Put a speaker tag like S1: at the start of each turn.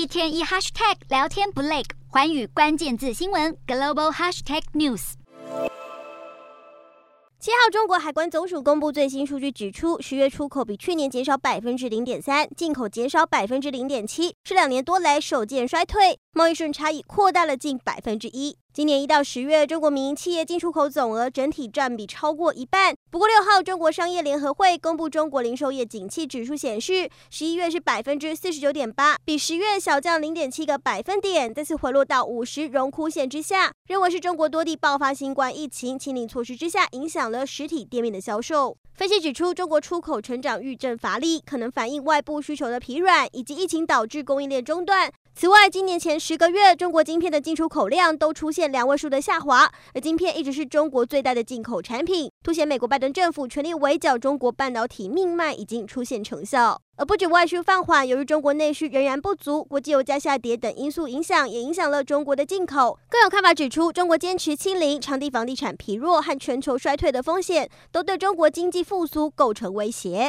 S1: 一天一 hashtag 聊天不累，环宇关键字新闻 global hashtag news。
S2: 七号，中国海关总署公布最新数据，指出十月出口比去年减少百分之零点三，进口减少百分之零点七，是两年多来首见衰退，贸易顺差已扩大了近百分之一。今年一到十月，中国民营企业进出口总额整体占比超过一半。不过六号，中国商业联合会公布中国零售业景气指数显示，十一月是百分之四十九点八，比十月小降零点七个百分点，再次回落到五十荣枯线之下，认为是中国多地爆发新冠疫情清零措施之下，影响了实体店面的销售。分析指出，中国出口成长遇阵乏力，可能反映外部需求的疲软，以及疫情导致供应链中断。此外，今年前十个月，中国晶片的进出口量都出现两位数的下滑，而晶片一直是中国最大的进口产品，凸显美国拜登政府全力围剿中国半导体命脉已经出现成效。而不止外需放缓，由于中国内需仍然不足，国际油价下跌等因素影响，也影响了中国的进口。更有看法指出，中国坚持清零、场地房地产疲弱和全球衰退的风险，都对中国经济复苏构成威胁。